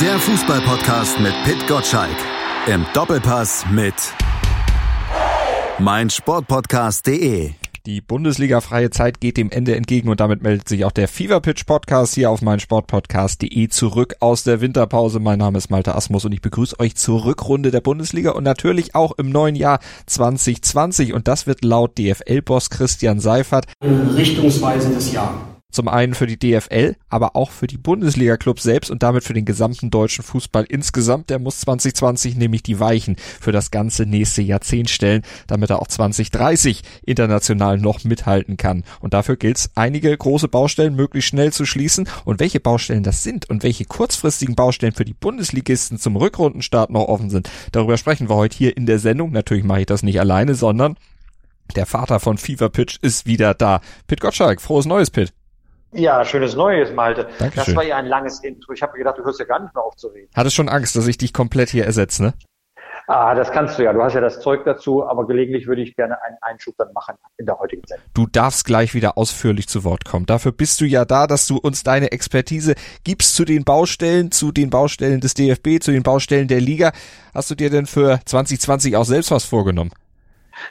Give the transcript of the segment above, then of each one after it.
Der Fußballpodcast mit Pit Gottschalk. Im Doppelpass mit meinsportpodcast.de. Die Bundesliga-freie Zeit geht dem Ende entgegen und damit meldet sich auch der Fever Pitch Podcast hier auf meinsportpodcast.de zurück aus der Winterpause. Mein Name ist Malte Asmus und ich begrüße euch zur Rückrunde der Bundesliga und natürlich auch im neuen Jahr 2020 und das wird laut DFL-Boss Christian Seifert ein richtungsweisendes Jahr. Zum einen für die DFL, aber auch für die Bundesliga-Clubs selbst und damit für den gesamten deutschen Fußball insgesamt. Der muss 2020 nämlich die Weichen für das ganze nächste Jahrzehnt stellen, damit er auch 2030 international noch mithalten kann. Und dafür gilt es, einige große Baustellen möglichst schnell zu schließen. Und welche Baustellen das sind und welche kurzfristigen Baustellen für die Bundesligisten zum Rückrundenstart noch offen sind, darüber sprechen wir heute hier in der Sendung. Natürlich mache ich das nicht alleine, sondern der Vater von Fever Pitch ist wieder da. Pit Gottschalk, frohes Neues, Pit. Ja, schönes Neues, Malte. Dankeschön. Das war ja ein langes Intro. Ich habe gedacht, du hörst ja gar nicht mehr auf zu reden. Hattest schon Angst, dass ich dich komplett hier ersetze, ne? Ah, das kannst du ja. Du hast ja das Zeug dazu, aber gelegentlich würde ich gerne einen Einschub dann machen in der heutigen Sendung. Du darfst gleich wieder ausführlich zu Wort kommen. Dafür bist du ja da, dass du uns deine Expertise gibst zu den Baustellen, zu den Baustellen des DFB, zu den Baustellen der Liga. Hast du dir denn für 2020 auch selbst was vorgenommen?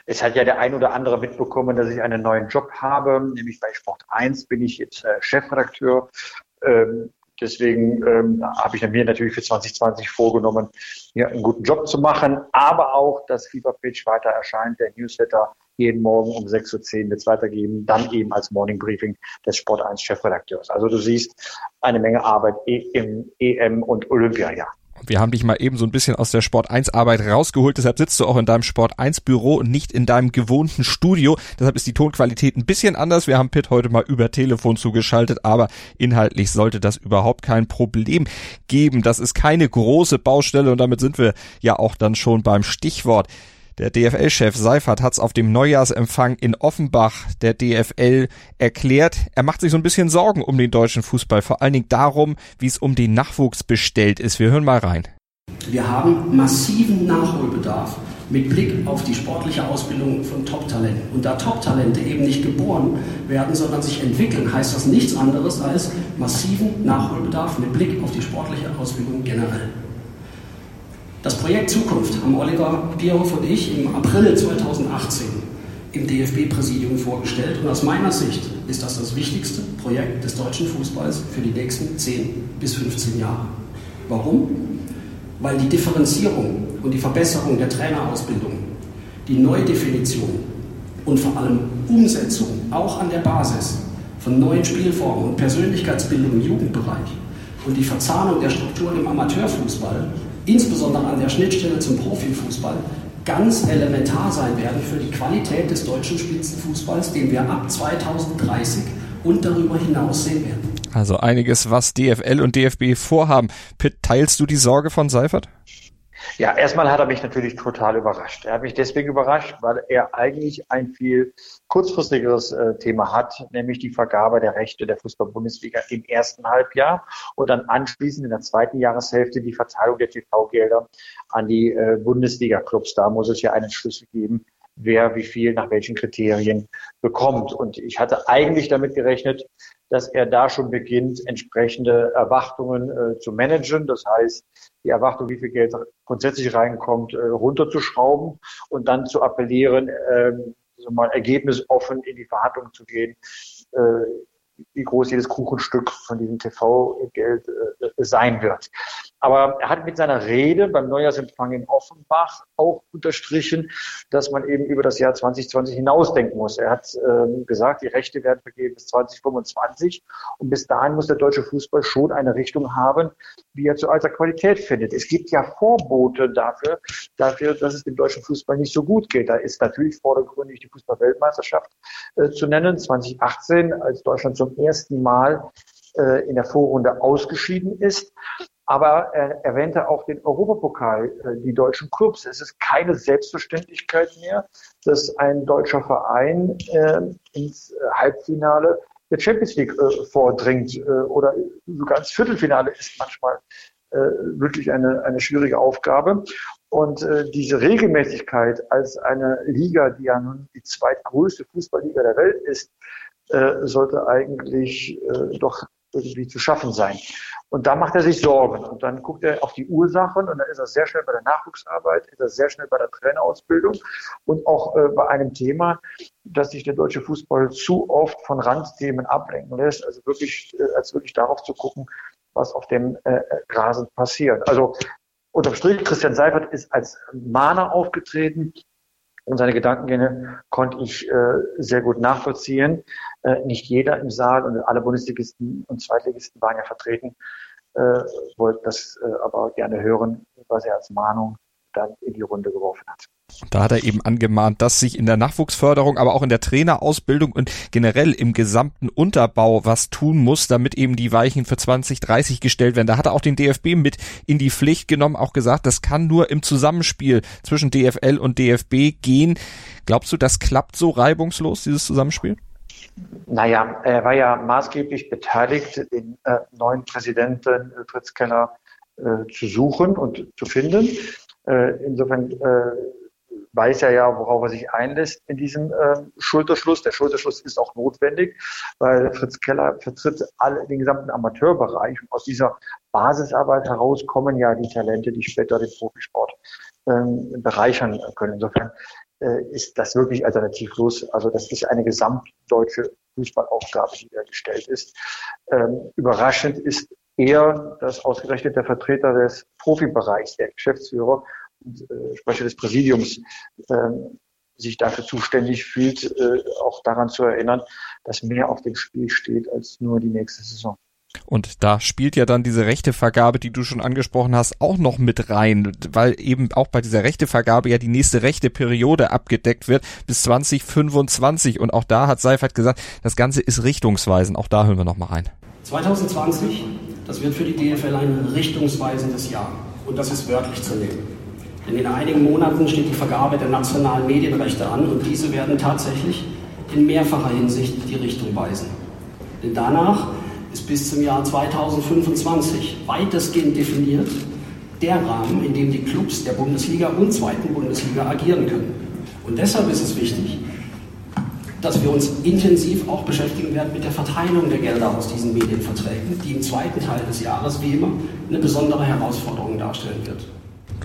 Es hat ja der ein oder andere mitbekommen, dass ich einen neuen Job habe, nämlich bei Sport 1 bin ich jetzt äh, Chefredakteur. Ähm, deswegen ähm, habe ich mir natürlich für 2020 vorgenommen, hier einen guten Job zu machen, aber auch, dass FIFA Pitch weiter erscheint, der Newsletter jeden Morgen um 6.10 Uhr wird es weitergeben, dann eben als Morning Briefing des Sport 1 Chefredakteurs. Also du siehst eine Menge Arbeit im EM und Olympiajahr. Wir haben dich mal eben so ein bisschen aus der Sport 1 Arbeit rausgeholt, deshalb sitzt du auch in deinem Sport 1 Büro und nicht in deinem gewohnten Studio. Deshalb ist die Tonqualität ein bisschen anders. Wir haben Pitt heute mal über Telefon zugeschaltet, aber inhaltlich sollte das überhaupt kein Problem geben. Das ist keine große Baustelle und damit sind wir ja auch dann schon beim Stichwort. Der DFL-Chef Seifert hat es auf dem Neujahrsempfang in Offenbach der DFL erklärt. Er macht sich so ein bisschen Sorgen um den deutschen Fußball, vor allen Dingen darum, wie es um den Nachwuchs bestellt ist. Wir hören mal rein. Wir haben massiven Nachholbedarf mit Blick auf die sportliche Ausbildung von Top-Talenten. Und da Top-Talente eben nicht geboren werden, sondern sich entwickeln, heißt das nichts anderes als massiven Nachholbedarf mit Blick auf die sportliche Ausbildung generell. Das Projekt Zukunft haben Oliver Bierhoff und ich im April 2018 im DFB-Präsidium vorgestellt. Und aus meiner Sicht ist das das wichtigste Projekt des deutschen Fußballs für die nächsten 10 bis 15 Jahre. Warum? Weil die Differenzierung und die Verbesserung der Trainerausbildung, die Neudefinition und vor allem Umsetzung auch an der Basis von neuen Spielformen und Persönlichkeitsbildung im Jugendbereich und die Verzahnung der Strukturen im Amateurfußball insbesondere an der Schnittstelle zum Profifußball, ganz elementar sein werden für die Qualität des deutschen Spitzenfußballs, den wir ab 2030 und darüber hinaus sehen werden. Also einiges, was DFL und DFB vorhaben. Pitt, teilst du die Sorge von Seifert? Ja, erstmal hat er mich natürlich total überrascht. Er hat mich deswegen überrascht, weil er eigentlich ein viel kurzfristigeres äh, Thema hat, nämlich die Vergabe der Rechte der Fußball-Bundesliga im ersten Halbjahr und dann anschließend in der zweiten Jahreshälfte die Verteilung der TV-Gelder an die äh, Bundesliga-Clubs. Da muss es ja einen Schlüssel geben, wer wie viel nach welchen Kriterien bekommt. Und ich hatte eigentlich damit gerechnet, dass er da schon beginnt, entsprechende Erwartungen äh, zu managen. Das heißt, die Erwartung, wie viel Geld grundsätzlich reinkommt, äh, runterzuschrauben und dann zu appellieren, äh, so mal ergebnisoffen in die Verhandlungen zu gehen, äh, wie groß jedes Kuchenstück von diesem TV-Geld äh, sein wird. Aber er hat mit seiner Rede beim Neujahrsempfang in Offenbach auch unterstrichen, dass man eben über das Jahr 2020 hinausdenken muss. Er hat äh, gesagt, die Rechte werden vergeben bis 2025 und bis dahin muss der deutsche Fußball schon eine Richtung haben, wie er zu alter Qualität findet. Es gibt ja Vorbote dafür, dafür, dass es dem deutschen Fußball nicht so gut geht. Da ist natürlich vordergründig die Fußballweltmeisterschaft äh, zu nennen, 2018, als Deutschland zum ersten Mal äh, in der Vorrunde ausgeschieden ist. Aber er erwähnte auch den Europapokal, äh, die deutschen Clubs. Es ist keine Selbstverständlichkeit mehr, dass ein deutscher Verein äh, ins Halbfinale der Champions League äh, vordringt äh, oder sogar ins Viertelfinale ist manchmal äh, wirklich eine, eine schwierige Aufgabe. Und äh, diese Regelmäßigkeit als eine Liga, die ja nun die zweitgrößte Fußballliga der Welt ist, äh, sollte eigentlich äh, doch irgendwie zu schaffen sein. Und da macht er sich Sorgen. Und dann guckt er auf die Ursachen und dann ist er sehr schnell bei der Nachwuchsarbeit, ist er sehr schnell bei der Trainerausbildung und auch äh, bei einem Thema, dass sich der deutsche Fußball zu oft von Randthemen ablenken lässt. Also wirklich, äh, als wirklich darauf zu gucken, was auf dem äh, Rasen passiert. Also unterm Strich, Christian Seifert ist als Mahner aufgetreten und seine Gedankengänge konnte ich äh, sehr gut nachvollziehen. Äh, nicht jeder im Saal und alle Bundesligisten und Zweitligisten waren ja vertreten, äh, wollten das äh, aber gerne hören, was er als Mahnung dann in die Runde geworfen hat. Da hat er eben angemahnt, dass sich in der Nachwuchsförderung, aber auch in der Trainerausbildung und generell im gesamten Unterbau was tun muss, damit eben die Weichen für 2030 gestellt werden. Da hat er auch den DFB mit in die Pflicht genommen, auch gesagt, das kann nur im Zusammenspiel zwischen DFL und DFB gehen. Glaubst du, das klappt so reibungslos, dieses Zusammenspiel? Naja, er war ja maßgeblich beteiligt, den äh, neuen Präsidenten äh, Fritz Keller äh, zu suchen und zu finden. Äh, insofern äh, weiß er ja, worauf er sich einlässt in diesem äh, Schulterschluss. Der Schulterschluss ist auch notwendig, weil Fritz Keller vertritt alle, den gesamten Amateurbereich. Und aus dieser Basisarbeit heraus kommen ja die Talente, die später den Profisport ähm, bereichern können. Insofern äh, ist das wirklich alternativlos. Also das ist eine gesamtdeutsche Fußballaufgabe, die da gestellt ist. Ähm, überraschend ist eher, dass ausgerechnet der Vertreter des Profibereichs, der Geschäftsführer Sprecher des Präsidiums, äh, sich dafür zuständig fühlt, äh, auch daran zu erinnern, dass mehr auf dem Spiel steht als nur die nächste Saison. Und da spielt ja dann diese Rechtevergabe, die du schon angesprochen hast, auch noch mit rein, weil eben auch bei dieser Rechtevergabe ja die nächste rechte Periode abgedeckt wird bis 2025. Und auch da hat Seifert gesagt, das Ganze ist richtungsweisend. Auch da hören wir noch mal rein. 2020 das wird für die DFL ein richtungsweisendes Jahr. Und das ist wörtlich zu nehmen. Denn in einigen Monaten steht die Vergabe der nationalen Medienrechte an und diese werden tatsächlich in mehrfacher Hinsicht die Richtung weisen. Denn danach ist bis zum Jahr 2025 weitestgehend definiert der Rahmen, in dem die Clubs der Bundesliga und zweiten Bundesliga agieren können. Und deshalb ist es wichtig, dass wir uns intensiv auch beschäftigen werden mit der Verteilung der Gelder aus diesen Medienverträgen, die im zweiten Teil des Jahres wie immer eine besondere Herausforderung darstellen wird.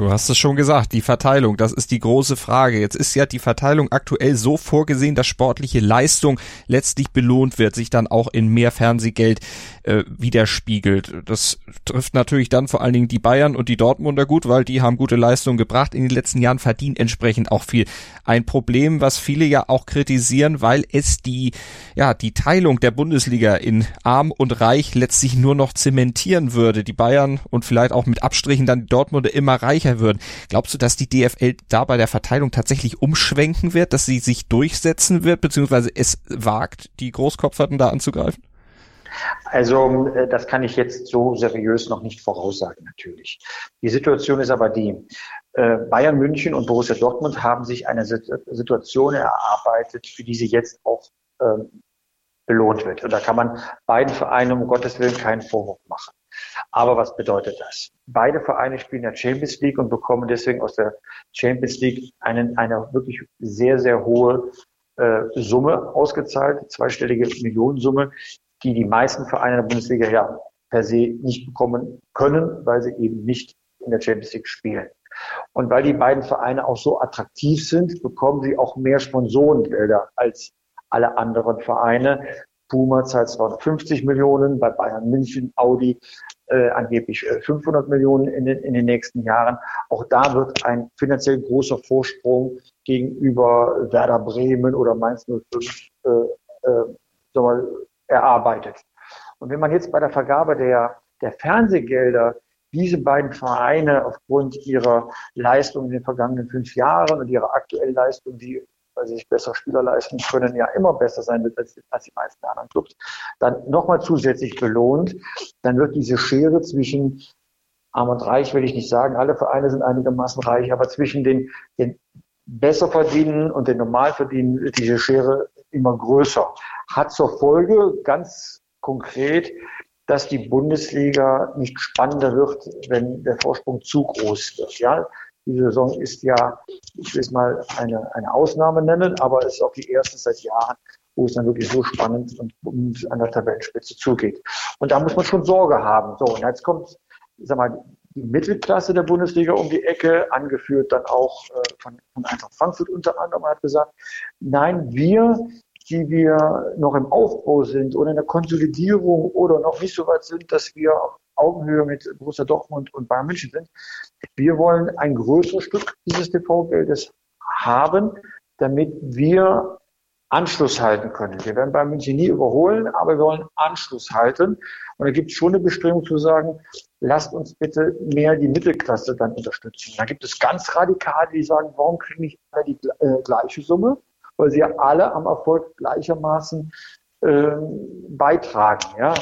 Du hast es schon gesagt, die Verteilung, das ist die große Frage. Jetzt ist ja die Verteilung aktuell so vorgesehen, dass sportliche Leistung letztlich belohnt wird, sich dann auch in mehr Fernsehgeld äh, widerspiegelt. Das trifft natürlich dann vor allen Dingen die Bayern und die Dortmunder gut, weil die haben gute Leistungen gebracht in den letzten Jahren, verdienen entsprechend auch viel. Ein Problem, was viele ja auch kritisieren, weil es die, ja, die Teilung der Bundesliga in arm und reich letztlich nur noch zementieren würde. Die Bayern und vielleicht auch mit Abstrichen dann die Dortmunder immer reicher würden. Glaubst du, dass die DFL da bei der Verteilung tatsächlich umschwenken wird, dass sie sich durchsetzen wird, beziehungsweise es wagt, die Großkopferten da anzugreifen? Also äh, das kann ich jetzt so seriös noch nicht voraussagen, natürlich. Die Situation ist aber die, äh, Bayern München und Borussia Dortmund haben sich eine Situation erarbeitet, für die sie jetzt auch ähm, belohnt wird. Und da kann man beiden Vereinen um Gottes Willen keinen Vorwurf machen. Aber was bedeutet das? Beide Vereine spielen der Champions League und bekommen deswegen aus der Champions League einen, eine wirklich sehr, sehr hohe äh, Summe ausgezahlt, zweistellige Millionensumme, die die meisten Vereine der Bundesliga ja per se nicht bekommen können, weil sie eben nicht in der Champions League spielen. Und weil die beiden Vereine auch so attraktiv sind, bekommen sie auch mehr Sponsorengelder als alle anderen Vereine. Puma zahlt 250 Millionen, bei Bayern München, Audi äh, angeblich 500 äh, Millionen in den, in den nächsten Jahren. Auch da wird ein finanziell großer Vorsprung gegenüber Werder Bremen oder Mainz 05 äh, äh, erarbeitet. Und wenn man jetzt bei der Vergabe der, der Fernsehgelder diese beiden Vereine aufgrund ihrer Leistung in den vergangenen fünf Jahren und ihrer aktuellen Leistung, die weil sie sich besser Spieler leisten können, ja immer besser sein wird als, als die meisten anderen Clubs, dann nochmal zusätzlich belohnt, dann wird diese Schere zwischen arm und reich, will ich nicht sagen, alle Vereine sind einigermaßen reich, aber zwischen den, den besser verdienen und den normal verdienen, diese Schere immer größer. Hat zur Folge ganz konkret, dass die Bundesliga nicht spannender wird, wenn der Vorsprung zu groß wird. Ja, die Saison ist ja, ich will es mal eine, eine Ausnahme nennen, aber es ist auch die erste seit Jahren, wo es dann wirklich so spannend und, und an der Tabellenspitze zugeht. Und da muss man schon Sorge haben. So, und jetzt kommt, sag mal, die Mittelklasse der Bundesliga um die Ecke, angeführt dann auch äh, von, von Eintracht Frankfurt unter anderem, hat gesagt, nein, wir, die wir noch im Aufbau sind oder in der Konsolidierung oder noch nicht so weit sind, dass wir Augenhöhe mit Borussia Dortmund und Bayern München sind, wir wollen ein größeres Stück dieses TV-Geldes haben, damit wir Anschluss halten können. Wir werden Bayern München nie überholen, aber wir wollen Anschluss halten. Und da gibt es schon eine Bestimmung zu sagen, lasst uns bitte mehr die Mittelklasse dann unterstützen. Da gibt es ganz Radikale, die sagen, warum kriegen nicht alle die äh, gleiche Summe? Weil sie ja alle am Erfolg gleichermaßen äh, beitragen. Ja?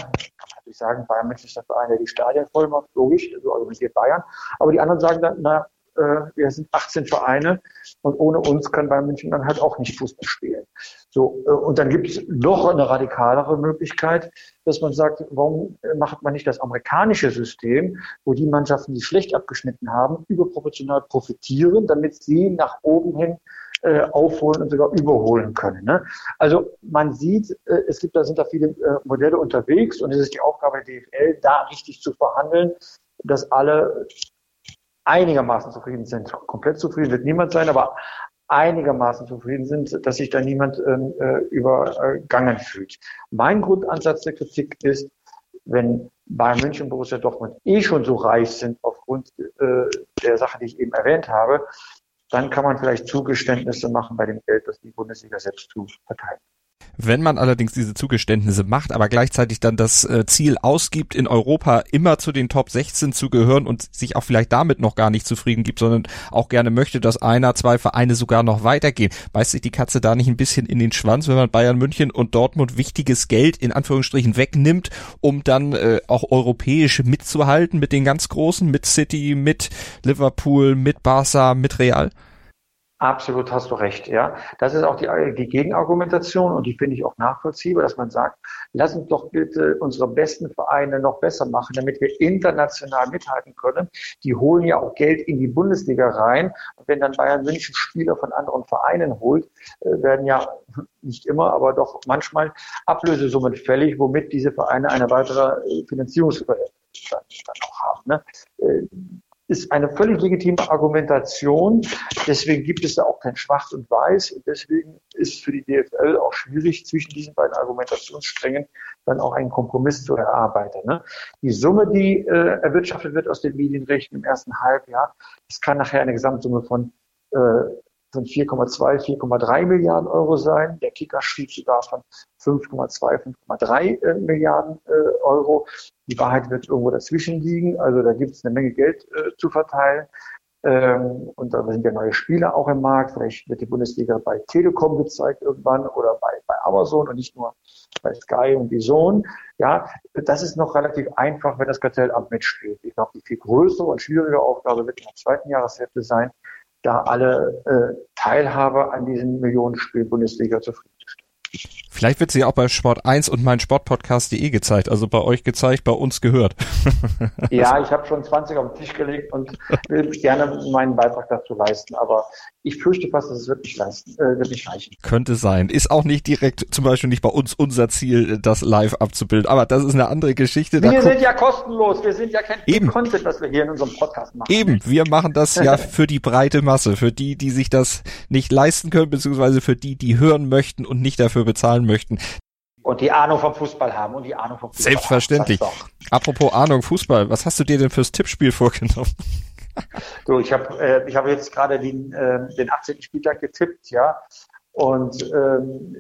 Natürlich sagen, Bayern München ist der Verein, der die Stadien voll macht, logisch, so argumentiert Bayern. Aber die anderen sagen dann, na, äh, wir sind 18 Vereine und ohne uns kann Bayern München dann halt auch nicht Fußball spielen. So, äh, und dann gibt es noch eine radikalere Möglichkeit, dass man sagt, warum macht man nicht das amerikanische System, wo die Mannschaften, die schlecht abgeschnitten haben, überproportional profitieren, damit sie nach oben hin äh, aufholen und sogar überholen können. Ne? Also man sieht, äh, es gibt da sind da viele äh, Modelle unterwegs und es ist die Aufgabe der DFL, da richtig zu verhandeln, dass alle einigermaßen zufrieden sind. Komplett zufrieden wird niemand sein, aber einigermaßen zufrieden sind, dass sich da niemand ähm, äh, übergangen fühlt. Mein Grundansatz der Kritik ist, wenn Bayern München und Borussia Dortmund eh schon so reich sind aufgrund äh, der Sache, die ich eben erwähnt habe, dann kann man vielleicht Zugeständnisse machen bei dem Geld, das die Bundesliga selbst zu verteilen. Wenn man allerdings diese Zugeständnisse macht, aber gleichzeitig dann das äh, Ziel ausgibt, in Europa immer zu den Top 16 zu gehören und sich auch vielleicht damit noch gar nicht zufrieden gibt, sondern auch gerne möchte, dass einer, zwei Vereine sogar noch weitergehen, beißt sich die Katze da nicht ein bisschen in den Schwanz, wenn man Bayern München und Dortmund wichtiges Geld in Anführungsstrichen wegnimmt, um dann äh, auch europäisch mitzuhalten mit den ganz Großen, mit City, mit Liverpool, mit Barca, mit Real? Absolut hast du recht, ja. Das ist auch die, die Gegenargumentation und die finde ich auch nachvollziehbar, dass man sagt, lass uns doch bitte unsere besten Vereine noch besser machen, damit wir international mithalten können. Die holen ja auch Geld in die Bundesliga rein. Und wenn dann Bayern München Spieler von anderen Vereinen holt, äh, werden ja nicht immer, aber doch manchmal Ablösesummen fällig, womit diese Vereine eine weitere äh, Finanzierungsüberlegung dann, dann auch haben. Ne? Ist eine völlig legitime Argumentation. Deswegen gibt es da auch kein Schwarz und Weiß. Und deswegen ist für die DFL auch schwierig, zwischen diesen beiden Argumentationssträngen dann auch einen Kompromiss zu erarbeiten. Ne? Die Summe, die äh, erwirtschaftet wird aus den Medienrechten im ersten Halbjahr, das kann nachher eine Gesamtsumme von äh, von 4,2, 4,3 Milliarden Euro sein. Der Kicker schrieb sogar von 5,2, 5,3 äh, Milliarden äh, Euro. Die Wahrheit wird irgendwo dazwischen liegen. Also da gibt es eine Menge Geld äh, zu verteilen. Ähm, und da sind ja neue Spieler auch im Markt. Vielleicht wird die Bundesliga bei Telekom gezeigt irgendwann oder bei, bei Amazon und nicht nur bei Sky und Bison. Ja, das ist noch relativ einfach, wenn das Kartellamt mitspielt. Ich glaube, die viel größere und schwierige Aufgabe wird in der zweiten Jahreshälfte sein, da alle äh, Teilhaber an diesem Millionenspiel Bundesliga zufriedenzustellen. Vielleicht wird sie auch bei Sport 1 und mein Sportpodcast.de gezeigt, also bei euch gezeigt, bei uns gehört. ja, ich habe schon 20 auf den Tisch gelegt und will gerne meinen Beitrag dazu leisten, aber ich fürchte fast, dass es wirklich leisten, äh, wird nicht reichen. Könnte sein. Ist auch nicht direkt, zum Beispiel nicht bei uns unser Ziel, das live abzubilden, aber das ist eine andere Geschichte. Wir sind ja kostenlos, wir sind ja kein Eben. Content, was wir hier in unserem Podcast machen. Eben, wir machen das ja für die breite Masse, für die, die sich das nicht leisten können, beziehungsweise für die, die hören möchten und nicht dafür bezahlen möchten. Und die Ahnung vom Fußball haben und die Ahnung vom Fußball Selbstverständlich. Apropos Ahnung Fußball, was hast du dir denn fürs Tippspiel vorgenommen? So, ich habe äh, ich hab jetzt gerade den, äh, den 18. Spieltag getippt, ja. Und ähm,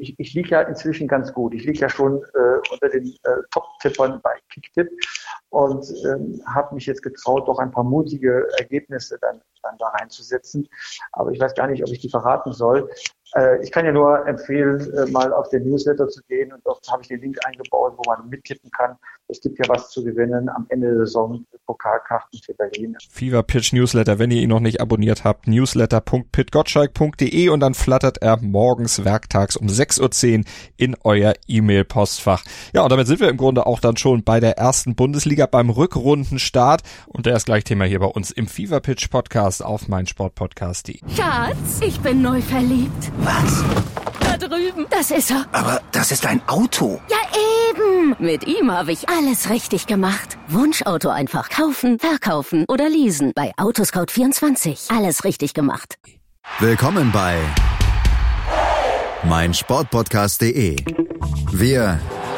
ich, ich liege ja inzwischen ganz gut. Ich liege ja schon äh, unter den äh, Top-Tippern bei Kicktip und ähm, habe mich jetzt getraut, doch ein paar mutige Ergebnisse dann, dann da reinzusetzen. Aber ich weiß gar nicht, ob ich die verraten soll. Äh, ich kann ja nur empfehlen, äh, mal auf den Newsletter zu gehen und dort habe ich den Link eingebaut, wo man mittippen kann. Es gibt ja was zu gewinnen am Ende der Saison, Pokalkarten für Berlin. Fever Pitch Newsletter, wenn ihr ihn noch nicht abonniert habt, newsletter.pitgottschalk.de und dann flattert er morgens werktags um 6.10 Uhr in euer E-Mail-Postfach. Ja, und damit sind wir im Grunde auch dann schon bei der ersten Bundesliga beim Rückrundenstart und der ist gleich Thema hier bei uns im Fever Pitch Podcast auf meinsportpodcast.de. Schatz, ich bin neu verliebt. Was? drüben. Das ist er. Aber das ist ein Auto. Ja, eben. Mit ihm habe ich alles richtig gemacht. Wunschauto einfach kaufen, verkaufen oder leasen. Bei Autoscout24. Alles richtig gemacht. Willkommen bei meinsportpodcast.de. Wir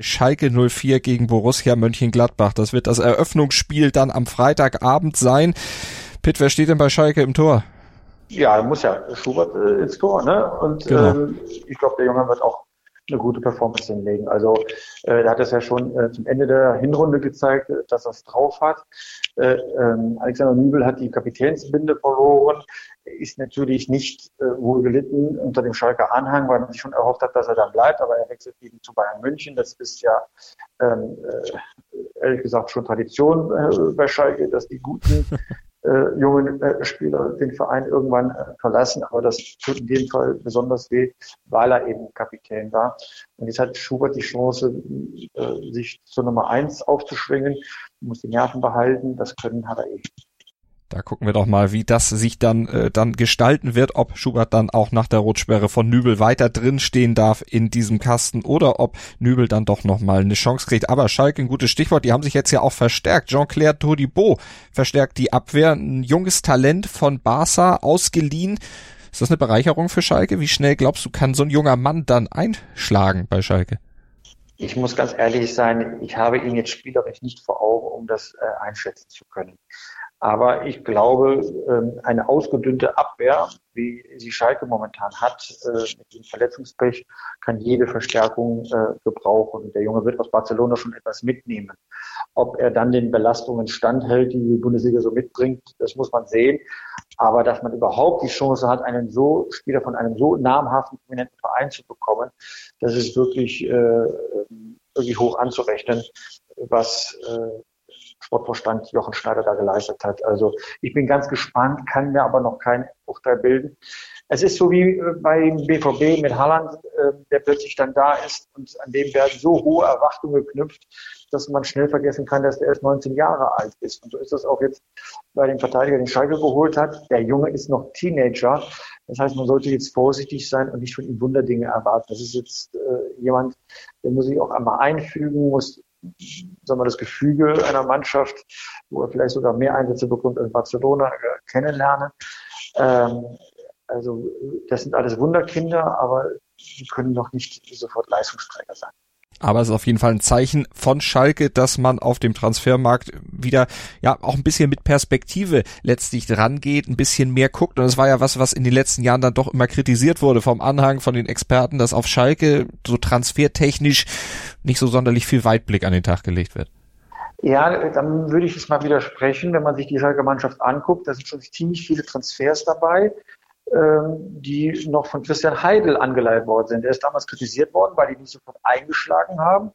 Schalke 04 gegen Borussia Mönchengladbach. Das wird das Eröffnungsspiel dann am Freitagabend sein. Pitt, wer steht denn bei Schalke im Tor? Ja, muss ja Schubert äh, ins Tor, ne? Und genau. ähm, ich glaube, der Junge wird auch eine gute Performance hinlegen. Also äh, er hat es ja schon äh, zum Ende der Hinrunde gezeigt, dass er es drauf hat. Äh, ähm, Alexander Nübel hat die Kapitänsbinde verloren, ist natürlich nicht äh, wohl gelitten unter dem Schalker Anhang, weil man sich schon erhofft hat, dass er dann bleibt, aber er wechselt eben zu Bayern München. Das ist ja ähm, äh, ehrlich gesagt schon Tradition äh, bei Schalke, dass die guten äh, jungen äh, Spieler den Verein irgendwann äh, verlassen. Aber das tut in dem Fall besonders weh, weil er eben Kapitän war. Und jetzt hat Schubert die Chance, äh, sich zur Nummer eins aufzuschwingen, muss die Nerven behalten. Das können hat er eh. Da gucken wir doch mal, wie das sich dann äh, dann gestalten wird, ob Schubert dann auch nach der Rotsperre von Nübel weiter drin stehen darf in diesem Kasten oder ob Nübel dann doch noch mal eine Chance kriegt. Aber Schalke ein gutes Stichwort, die haben sich jetzt ja auch verstärkt. Jean-Claire Todibo verstärkt die Abwehr, ein junges Talent von Barca ausgeliehen. Ist das eine Bereicherung für Schalke? Wie schnell glaubst du, kann so ein junger Mann dann einschlagen bei Schalke? Ich muss ganz ehrlich sein, ich habe ihn jetzt spielerisch nicht vor Augen, um das äh, einschätzen zu können. Aber ich glaube, ähm, eine ausgedünnte Abwehr, wie sie Schalke momentan hat, äh, mit dem Verletzungspech, kann jede Verstärkung äh, gebrauchen. Der Junge wird aus Barcelona schon etwas mitnehmen. Ob er dann den Belastungen standhält, die die Bundesliga so mitbringt, das muss man sehen. Aber dass man überhaupt die Chance hat, einen so Spieler von einem so namhaften, prominenten Verein zu bekommen, das ist wirklich, äh, wirklich hoch anzurechnen, was Sportvorstand Jochen Schneider da geleistet hat. Also ich bin ganz gespannt, kann mir aber noch kein Urteil bilden. Es ist so wie äh, beim BVB mit Halland, äh, der plötzlich dann da ist und an dem werden so hohe Erwartungen geknüpft, dass man schnell vergessen kann, dass er erst 19 Jahre alt ist. Und so ist das auch jetzt bei dem Verteidiger, den Schalke geholt hat. Der Junge ist noch Teenager. Das heißt, man sollte jetzt vorsichtig sein und nicht von ihm Wunderdinge erwarten. Das ist jetzt äh, jemand, der muss sich auch einmal einfügen, muss sagen wir, das Gefüge einer Mannschaft, wo er vielleicht sogar mehr Einsätze bekommt als Barcelona, äh, kennenlernen. Ähm, also das sind alles Wunderkinder, aber die können noch nicht sofort Leistungsträger sein. Aber es ist auf jeden Fall ein Zeichen von Schalke, dass man auf dem Transfermarkt wieder ja auch ein bisschen mit Perspektive letztlich rangeht, ein bisschen mehr guckt. Und es war ja was, was in den letzten Jahren dann doch immer kritisiert wurde vom Anhang, von den Experten, dass auf Schalke so transfertechnisch nicht so sonderlich viel Weitblick an den Tag gelegt wird. Ja, dann würde ich es mal widersprechen, wenn man sich die Schalke Mannschaft anguckt. Da sind schon ziemlich viele Transfers dabei. Ähm, die noch von Christian Heidel angeleitet worden sind. Er ist damals kritisiert worden, weil die nicht sofort eingeschlagen haben.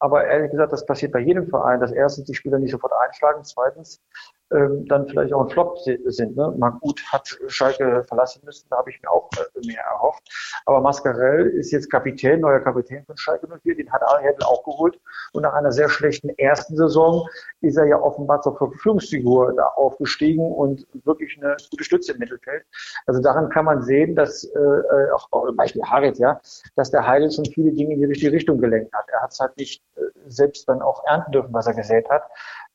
Aber ehrlich gesagt, das passiert bei jedem Verein, dass erstens die Spieler nicht sofort einschlagen, zweitens ähm, dann vielleicht auch ein Flop sind. Ne? Marc Uth hat Schalke verlassen müssen, da habe ich mir auch äh, mehr erhofft. Aber Mascarell ist jetzt Kapitän, neuer Kapitän von Schalke 04, den hat Arne auch geholt. Und nach einer sehr schlechten ersten Saison ist er ja offenbar zur Verfügungsfigur da aufgestiegen und wirklich eine gute Stütze im Mittelfeld. Also daran kann man sehen, dass äh, äh auch, auch Beispiel Harit, ja, dass der Heidel schon viele Dinge in die richtige Richtung gelenkt hat. Er hat es halt nicht äh, selbst dann auch ernten dürfen, was er gesät hat.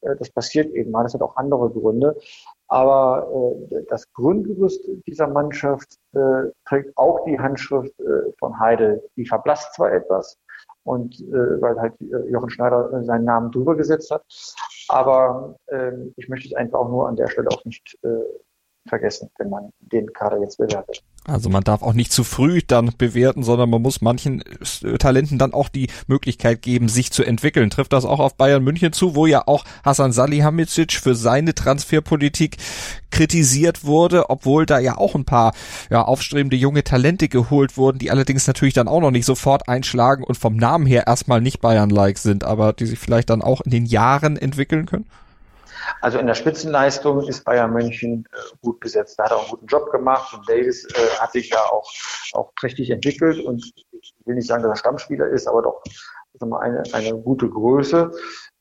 Äh, das passiert eben mal. Das hat auch andere Gründe. Aber äh, das Grundgerüst dieser Mannschaft äh, trägt auch die Handschrift äh, von Heidel. Die verblasst zwar etwas, und äh, weil halt äh, Jochen Schneider äh, seinen Namen drüber gesetzt hat. Aber äh, ich möchte es einfach auch nur an der Stelle auch nicht äh, vergessen, wenn man den Kader jetzt bewertet. Also man darf auch nicht zu früh dann bewerten, sondern man muss manchen äh, Talenten dann auch die Möglichkeit geben, sich zu entwickeln. Trifft das auch auf Bayern München zu, wo ja auch Hasan Salihamidzic für seine Transferpolitik kritisiert wurde, obwohl da ja auch ein paar ja, aufstrebende junge Talente geholt wurden, die allerdings natürlich dann auch noch nicht sofort einschlagen und vom Namen her erstmal nicht Bayern-like sind, aber die sich vielleicht dann auch in den Jahren entwickeln können? Also in der Spitzenleistung ist Bayern München äh, gut besetzt. Da hat er auch einen guten Job gemacht und Davis äh, hat sich ja auch, auch prächtig entwickelt und ich will nicht sagen, dass er Stammspieler ist, aber doch eine, eine gute Größe.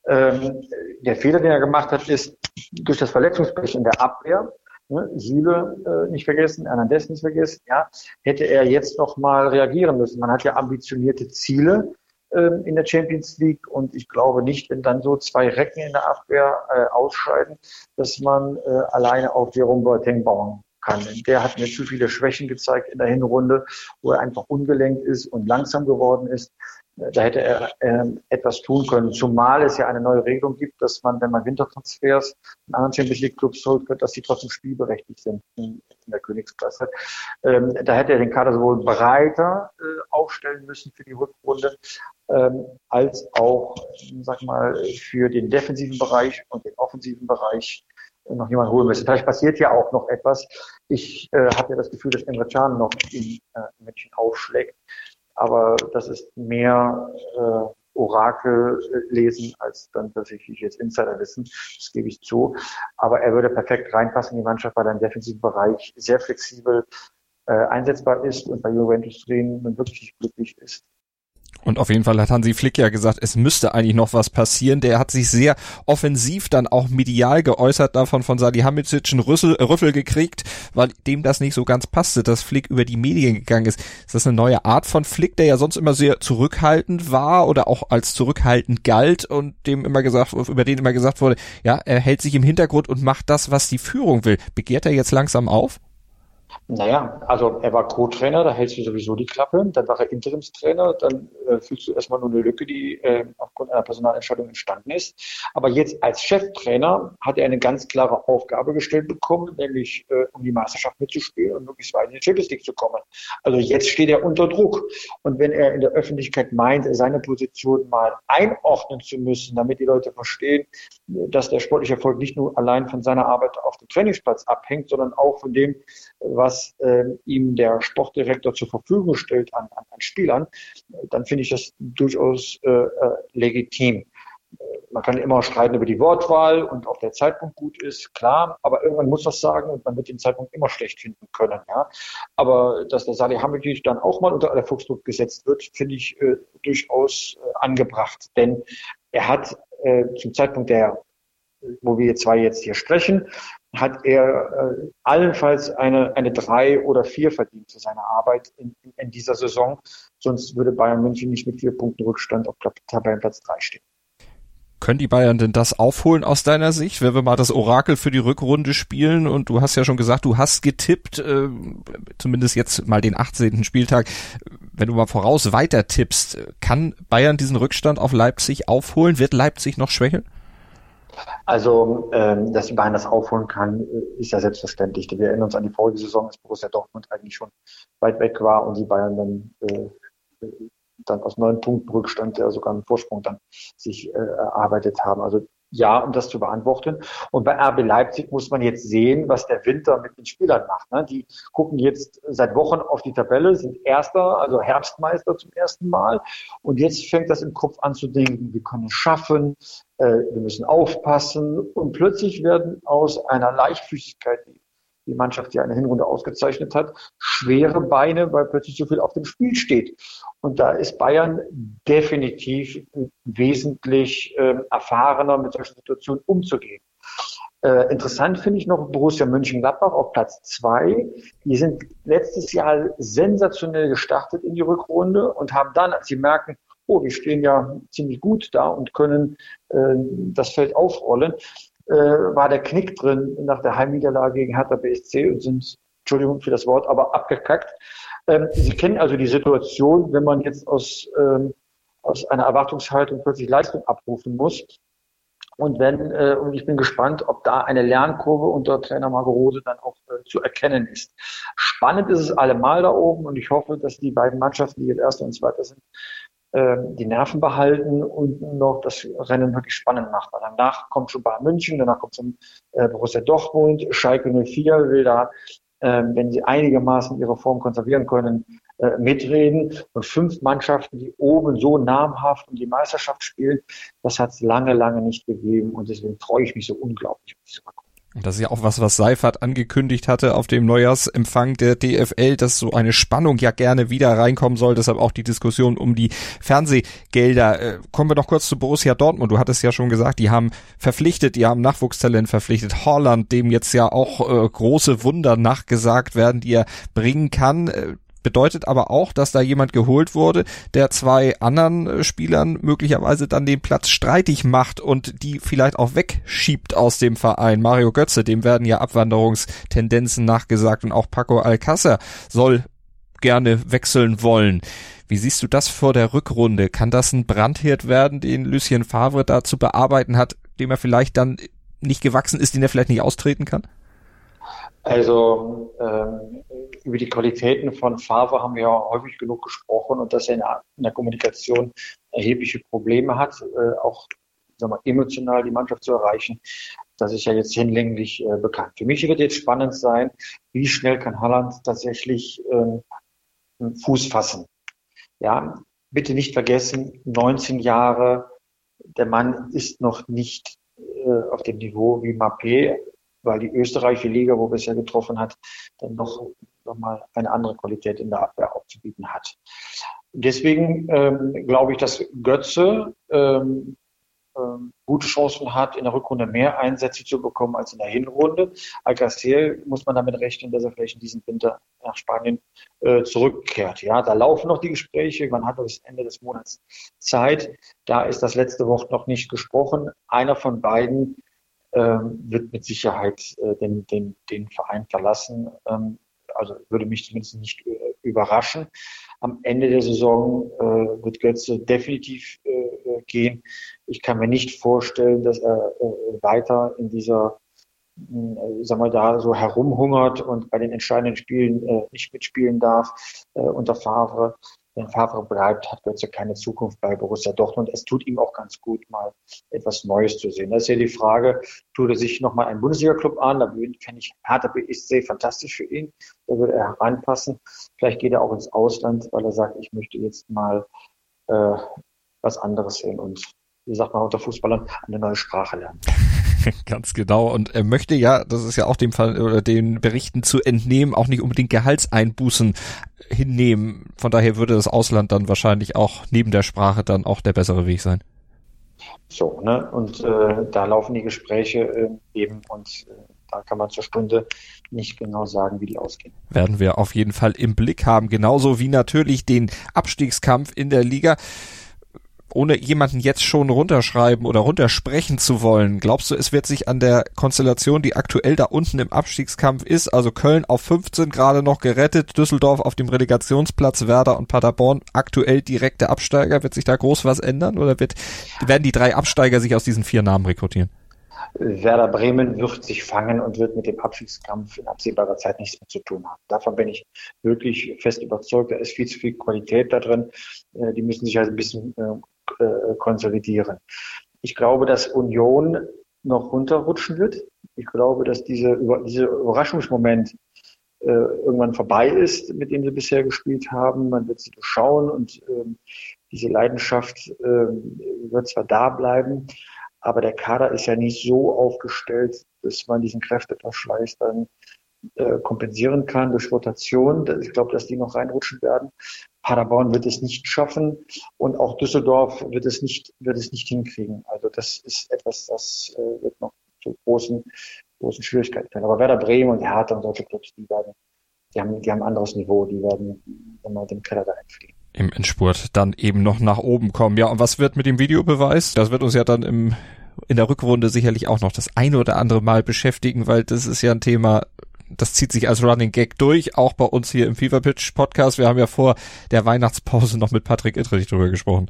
Ähm, der Fehler, den er gemacht hat, ist durch das Verletzungspech in der Abwehr, ne, Süle äh, nicht vergessen, Hernandez nicht vergessen, ja, hätte er jetzt noch mal reagieren müssen. Man hat ja ambitionierte Ziele in der Champions League. Und ich glaube nicht, wenn dann so zwei Recken in der Abwehr äh, ausscheiden, dass man äh, alleine auf Jerome Boateng bauen kann. Der hat mir zu viele Schwächen gezeigt in der Hinrunde, wo er einfach ungelenkt ist und langsam geworden ist. Da hätte er äh, etwas tun können, zumal es ja eine neue Regelung gibt, dass man, wenn man Wintertransfers in anderen Champions League Clubs holt, dass sie trotzdem spielberechtigt sind in, in der Königsklasse. Ähm, da hätte er den Kader sowohl breiter äh, aufstellen müssen für die Rückrunde, ähm, als auch, sag mal, für den defensiven Bereich und den offensiven Bereich noch jemand holen müssen. Vielleicht passiert ja auch noch etwas. Ich äh, habe ja das Gefühl, dass Emre Can noch in äh, München aufschlägt. Aber das ist mehr äh, Orakel lesen als dann tatsächlich jetzt Insider wissen. Das gebe ich zu. Aber er würde perfekt reinpassen in die Mannschaft, weil er im defensiven Bereich sehr flexibel äh, einsetzbar ist und bei Juventus Turin wirklich glücklich ist. Und auf jeden Fall hat Hansi Flick ja gesagt, es müsste eigentlich noch was passieren. Der hat sich sehr offensiv dann auch medial geäußert, davon von Salihamidzic einen Rüssel, äh, Rüffel gekriegt, weil dem das nicht so ganz passte, dass Flick über die Medien gegangen ist. Ist das eine neue Art von Flick, der ja sonst immer sehr zurückhaltend war oder auch als zurückhaltend galt und dem immer gesagt, über den immer gesagt wurde, ja, er hält sich im Hintergrund und macht das, was die Führung will. Begehrt er jetzt langsam auf? Naja, also er war Co-Trainer, da hältst du sowieso die Klappe. Dann war er Interimstrainer, dann äh, fühlst du erstmal nur eine Lücke, die äh, aufgrund einer Personalentscheidung entstanden ist. Aber jetzt als Cheftrainer hat er eine ganz klare Aufgabe gestellt bekommen, nämlich äh, um die Meisterschaft mitzuspielen und möglichst weit in die Champions League zu kommen. Also jetzt steht er unter Druck. Und wenn er in der Öffentlichkeit meint, seine Position mal einordnen zu müssen, damit die Leute verstehen, dass der sportliche Erfolg nicht nur allein von seiner Arbeit auf dem Trainingsplatz abhängt, sondern auch von dem, was äh, ihm der Sportdirektor zur Verfügung stellt an, an Spielern, dann finde ich das durchaus äh, äh, legitim. Man kann immer streiten über die Wortwahl und ob der Zeitpunkt gut ist, klar, aber irgendwann muss das sagen und man wird den Zeitpunkt immer schlecht finden können. Ja. Aber dass der Salih Hamidich dann auch mal unter aller Fuchsdruck gesetzt wird, finde ich äh, durchaus äh, angebracht. Denn er hat äh, zum Zeitpunkt der wo wir zwei jetzt hier sprechen, hat er äh, allenfalls eine, eine drei oder vier verdient für seine Arbeit in, in dieser Saison. Sonst würde Bayern München nicht mit vier Punkten Rückstand auf Tabellenplatz drei stehen. Können die Bayern denn das aufholen aus deiner Sicht, wenn wir mal das Orakel für die Rückrunde spielen? Und du hast ja schon gesagt, du hast getippt, äh, zumindest jetzt mal den 18. Spieltag. Wenn du mal voraus weiter tippst, kann Bayern diesen Rückstand auf Leipzig aufholen? Wird Leipzig noch schwächeln? Also, ähm, dass die Bayern das aufholen kann, äh, ist ja selbstverständlich. Wir erinnern uns an die vorige Saison, als Borussia Dortmund eigentlich schon weit weg war und die Bayern dann, äh, dann aus neun Punkten Rückstand, ja sogar einen Vorsprung dann sich äh, erarbeitet haben. Also ja, um das zu beantworten. Und bei RB Leipzig muss man jetzt sehen, was der Winter mit den Spielern macht. Ne? Die gucken jetzt seit Wochen auf die Tabelle, sind Erster, also Herbstmeister zum ersten Mal. Und jetzt fängt das im Kopf an zu denken, wir können es schaffen, äh, wir müssen aufpassen. Und plötzlich werden aus einer Leichtfüßigkeit, die die Mannschaft, die eine Hinrunde ausgezeichnet hat, schwere Beine, weil plötzlich so viel auf dem Spiel steht. Und da ist Bayern definitiv wesentlich äh, erfahrener, mit solchen Situationen umzugehen. Äh, interessant finde ich noch Borussia Mönchengladbach auf Platz zwei. Die sind letztes Jahr sensationell gestartet in die Rückrunde und haben dann, als sie merken, oh, wir stehen ja ziemlich gut da und können äh, das Feld aufrollen, äh, war der Knick drin nach der Heimniederlage gegen Hertha BSC und sind, Entschuldigung für das Wort, aber abgekackt. Ähm, Sie kennen also die Situation, wenn man jetzt aus ähm, aus einer Erwartungshaltung plötzlich Leistung abrufen muss. Und wenn, äh, und ich bin gespannt, ob da eine Lernkurve unter Trainer Marco Rose dann auch äh, zu erkennen ist. Spannend ist es allemal da oben und ich hoffe, dass die beiden Mannschaften, die jetzt Erster und Zweiter sind, die Nerven behalten und noch das Rennen wirklich spannend macht. Weil danach kommt schon Bayern München, danach kommt zum äh, Borussia Dortmund, Schalke 04 will da, äh, wenn sie einigermaßen ihre Form konservieren können, äh, mitreden. Und fünf Mannschaften, die oben so namhaft um die Meisterschaft spielen, das hat es lange, lange nicht gegeben. Und deswegen freue ich mich so unglaublich auf diese Rekord. Und das ist ja auch was, was Seifert angekündigt hatte auf dem Neujahrsempfang der DFL, dass so eine Spannung ja gerne wieder reinkommen soll. Deshalb auch die Diskussion um die Fernsehgelder. Äh, kommen wir noch kurz zu Borussia Dortmund. Du hattest ja schon gesagt, die haben verpflichtet, die haben Nachwuchstalent verpflichtet. Holland, dem jetzt ja auch äh, große Wunder nachgesagt werden, die er bringen kann. Bedeutet aber auch, dass da jemand geholt wurde, der zwei anderen äh, Spielern möglicherweise dann den Platz streitig macht und die vielleicht auch wegschiebt aus dem Verein. Mario Götze, dem werden ja Abwanderungstendenzen nachgesagt und auch Paco Alcácer soll gerne wechseln wollen. Wie siehst du das vor der Rückrunde? Kann das ein Brandherd werden, den Lucien Favre da zu bearbeiten hat, dem er vielleicht dann nicht gewachsen ist, den er vielleicht nicht austreten kann? Also ähm, über die Qualitäten von Favre haben wir ja häufig genug gesprochen und dass er in der, in der Kommunikation erhebliche Probleme hat, äh, auch wir, emotional die Mannschaft zu erreichen. Das ist ja jetzt hinlänglich äh, bekannt. Für mich wird jetzt spannend sein, wie schnell kann Holland tatsächlich äh, Fuß fassen. Ja, bitte nicht vergessen, 19 Jahre, der Mann ist noch nicht äh, auf dem Niveau wie Mappé, weil die österreichische Liga, wo bisher getroffen hat, dann noch, noch mal eine andere Qualität in der Abwehr aufzubieten hat. Deswegen ähm, glaube ich, dass Götze ähm, ähm, gute Chancen hat, in der Rückrunde mehr Einsätze zu bekommen als in der Hinrunde. Alcacer muss man damit rechnen, dass er vielleicht in diesem Winter nach Spanien äh, zurückkehrt. Ja, da laufen noch die Gespräche. Man hat bis Ende des Monats Zeit. Da ist das letzte Wort noch nicht gesprochen. Einer von beiden wird mit Sicherheit äh, den, den, den Verein verlassen. Ähm, also würde mich zumindest nicht äh, überraschen. Am Ende der Saison äh, wird Götze definitiv gehen. Ich kann mir nicht vorstellen, dass er weiter in dieser äh, sag mal, da so herumhungert und bei den entscheidenden Spielen äh, nicht mitspielen darf äh, unter Favre wenn Favre bleibt, hat Götze keine Zukunft bei Borussia Dortmund. Es tut ihm auch ganz gut, mal etwas Neues zu sehen. Das ist ja die Frage, tut er sich nochmal einen Bundesliga-Club an? Da fände ich Hertha BSC fantastisch für ihn. Da würde er hereinpassen. Vielleicht geht er auch ins Ausland, weil er sagt, ich möchte jetzt mal äh, was anderes sehen und wie sagt man unter Fußballern, eine neue Sprache lernen. Ganz genau. Und er möchte ja, das ist ja auch dem Fall oder den Berichten zu entnehmen, auch nicht unbedingt Gehaltseinbußen hinnehmen. Von daher würde das Ausland dann wahrscheinlich auch neben der Sprache dann auch der bessere Weg sein. So, ne? Und äh, da laufen die Gespräche äh, eben und äh, da kann man zur Stunde nicht genau sagen, wie die ausgehen. Werden wir auf jeden Fall im Blick haben, genauso wie natürlich den Abstiegskampf in der Liga ohne jemanden jetzt schon runterschreiben oder runtersprechen zu wollen, glaubst du, es wird sich an der Konstellation, die aktuell da unten im Abstiegskampf ist, also Köln auf 15 gerade noch gerettet, Düsseldorf auf dem Relegationsplatz, Werder und Paderborn aktuell direkte Absteiger, wird sich da groß was ändern oder wird, werden die drei Absteiger sich aus diesen vier Namen rekrutieren? Werder Bremen wird sich fangen und wird mit dem Abstiegskampf in absehbarer Zeit nichts mehr zu tun haben. Davon bin ich wirklich fest überzeugt. Da ist viel zu viel Qualität da drin. Äh, die müssen sich halt ein bisschen äh, konsolidieren. Ich glaube, dass Union noch runterrutschen wird. Ich glaube, dass diese, dieser Überraschungsmoment äh, irgendwann vorbei ist, mit dem sie bisher gespielt haben. Man wird sie durchschauen und ähm, diese Leidenschaft äh, wird zwar da bleiben, aber der Kader ist ja nicht so aufgestellt, dass man diesen Kräfteverschleiß dann äh, kompensieren kann durch Rotation. Ich glaube, dass die noch reinrutschen werden. Paderborn wird es nicht schaffen und auch Düsseldorf wird es nicht, wird es nicht hinkriegen. Also das ist etwas, das äh, wird noch zu großen, großen Schwierigkeiten führen. Aber Werder Bremen und Hertha und solche Clubs, die werden, die haben, die haben anderes Niveau, die werden immer den Keller da einfliegen. Im Endspurt dann eben noch nach oben kommen. Ja, und was wird mit dem Videobeweis? Das wird uns ja dann im in der Rückrunde sicherlich auch noch das eine oder andere Mal beschäftigen, weil das ist ja ein Thema, das zieht sich als Running Gag durch, auch bei uns hier im Fever Pitch Podcast. Wir haben ja vor der Weihnachtspause noch mit Patrick Ittrich drüber gesprochen.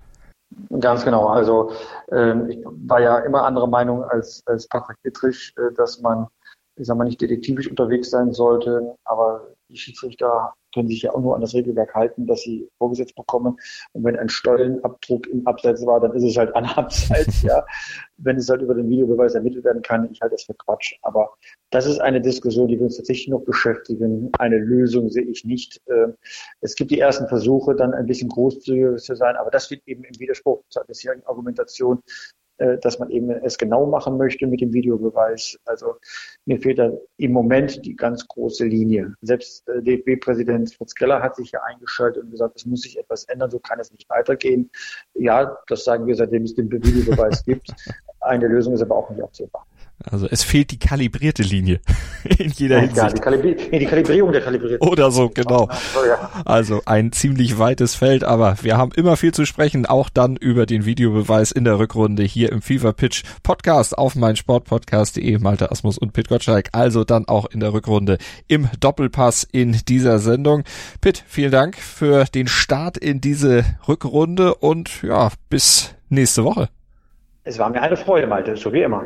Ganz genau. Also ähm, ich war ja immer anderer Meinung als, als Patrick Dittrich, äh, dass man, ich sag mal, nicht detektivisch unterwegs sein sollte, aber die Schiedsrichter können sich ja auch nur an das Regelwerk halten, dass sie vorgesetzt bekommen. Und wenn ein Stollenabdruck im Abseits war, dann ist es halt ein Abseits, ja. Wenn es halt über den Videobeweis ermittelt werden kann, ich halte das für Quatsch. Aber das ist eine Diskussion, die wir uns tatsächlich noch beschäftigen. Eine Lösung sehe ich nicht. Ähm, es gibt die ersten Versuche, dann ein bisschen großzügiger zu sein, aber das steht eben im Widerspruch zur bisherigen Argumentation, dass man eben es genau machen möchte mit dem Videobeweis. Also mir fehlt da im Moment die ganz große Linie. Selbst äh, DFB-Präsident Fritz Keller hat sich ja eingeschaltet und gesagt, es muss sich etwas ändern, so kann es nicht weitergehen. Ja, das sagen wir, seitdem es den Videobeweis gibt. Eine Lösung ist aber auch nicht absehbar. Also es fehlt die kalibrierte Linie in jeder Hinsicht. Ja, die, Kalibri nee, die Kalibrierung der kalibrierten. Oder so, genau. Also ein ziemlich weites Feld, aber wir haben immer viel zu sprechen, auch dann über den Videobeweis in der Rückrunde hier im FIFA Pitch Podcast auf meinsportpodcast.de, Malte Asmus und Pit Gottschalk. Also dann auch in der Rückrunde im Doppelpass in dieser Sendung. Pit, vielen Dank für den Start in diese Rückrunde und ja, bis nächste Woche. Es war mir eine Freude, Malte, so wie immer.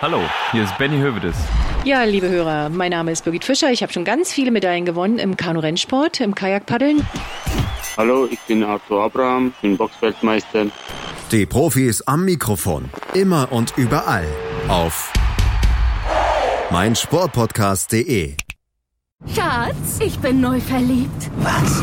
Hallo, hier ist Benny Hövedes. Ja, liebe Hörer, mein Name ist Birgit Fischer. Ich habe schon ganz viele Medaillen gewonnen im Kanu-Rennsport, im Kajakpaddeln. Hallo, ich bin Arthur Abraham, bin Boxweltmeister. Die Profis am Mikrofon, immer und überall auf meinsportpodcast.de. Schatz, ich bin neu verliebt. Was?